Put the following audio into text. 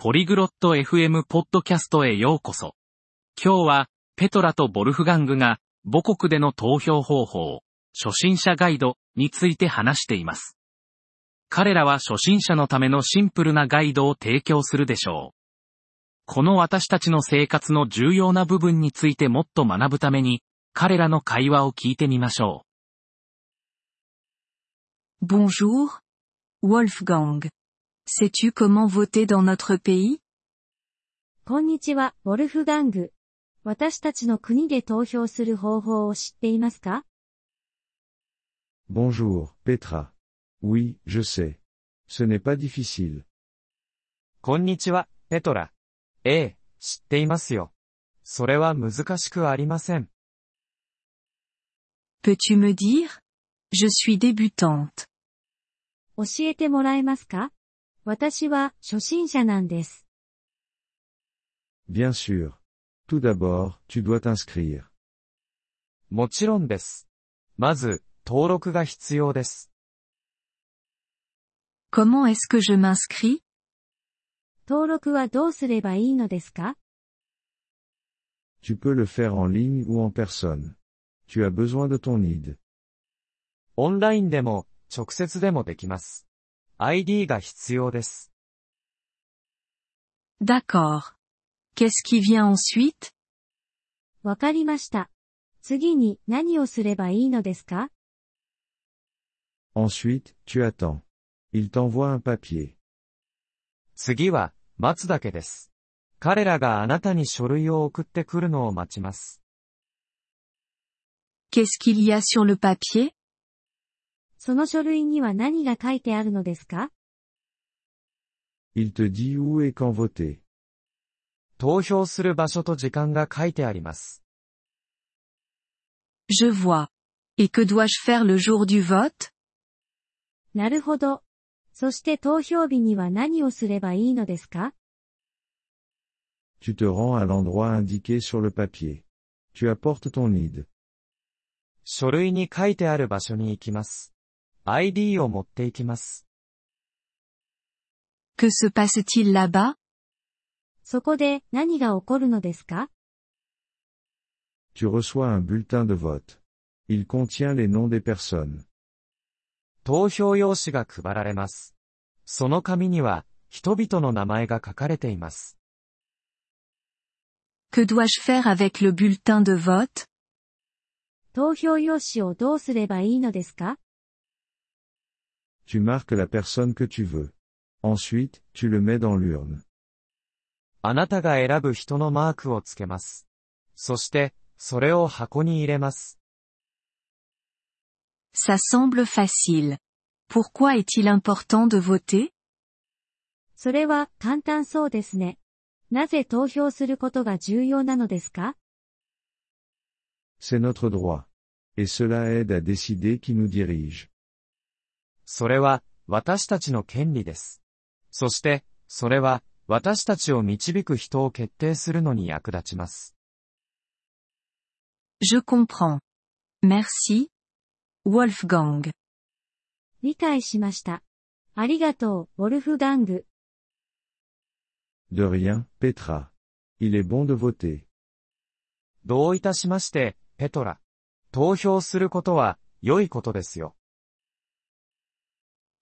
ポリグロット FM ポッドキャストへようこそ。今日は、ペトラとボルフガングが、母国での投票方法、初心者ガイドについて話しています。彼らは初心者のためのシンプルなガイドを提供するでしょう。この私たちの生活の重要な部分についてもっと学ぶために、彼らの会話を聞いてみましょ Bonjour. Wolfgang. Sais-tu comment voter dans notre pays こんにちは、ウォルフガング。私たちの国で投票する方法を知っていますか Bonjour, Petra. Oui, je sais. Ce n'est pas difficile. こんにちは、ペトラ。ええ、知っていますよ。それは難しくありません。 Peux-tu me dire Je suis débutante. 教えてもらえますか 私は初心者なんです。Bien sûr. Tout d'abord, tu dois t'inscrire. もちろんです。まず、登録が必要です。Comment est-ce que je m'inscris 登録はどうすればいいのですか Tu peux le faire en ligne ou en personne. Tu as besoin de ton ID. オンラインでも、直接でもできます。ID が必要です。D'accord. Qu'est-ce qui vient ensuite わかりました。次に何をすればいいのですか Ensuite, tu attends. Il t'envoie un papier. 次は、待つだけです。彼らがあなたに書類を送ってくるのを待ちます。Qu'est-ce qu'il y a sur le papier その書類には何が書いてあるのですか Il te dit où et quand voter. 投票する場所と時間が書いてあります。Je vois. Et que dois-je faire le jour du vote なるほど。そして投票日には何をすればいいのですか Tu te rends à l'endroit indiqué sur le papier. Tu apportes ton ID. 書類に書いてある場所に行きます。ID を持って行きます。Que se passe-t-il là-bas そこで何が起こるのですか Tu reçois un bulletin de vote. Il contient les noms des personnes. 投票用紙が配られます。その紙には、人々の名前が書かれています。Que dois-je faire avec le bulletin de vote 投票用紙をどうすればいいのですか Tu marques la personne que tu veux. Ensuite, tu le mets dans l'urne. あなたが選ぶ人のマークをつけます。そして、それを箱に入れます。 Ça semble facile. Pourquoi est-il important de voter それは簡単そうですね。なぜ投票することが重要なのですか C'est notre droit. Et cela aide à décider qui nous dirige. それは、私たちの権利です。そして、それは、私たちを導く人を決定するのに役立ちます。Je comprends. Merci. Wolfgang. 理解しました。ありがとう、ウォルフガング。De rien, Petra. Il est bon de voter. どういたしまして、ペトラ。投票することは、良いことですよ。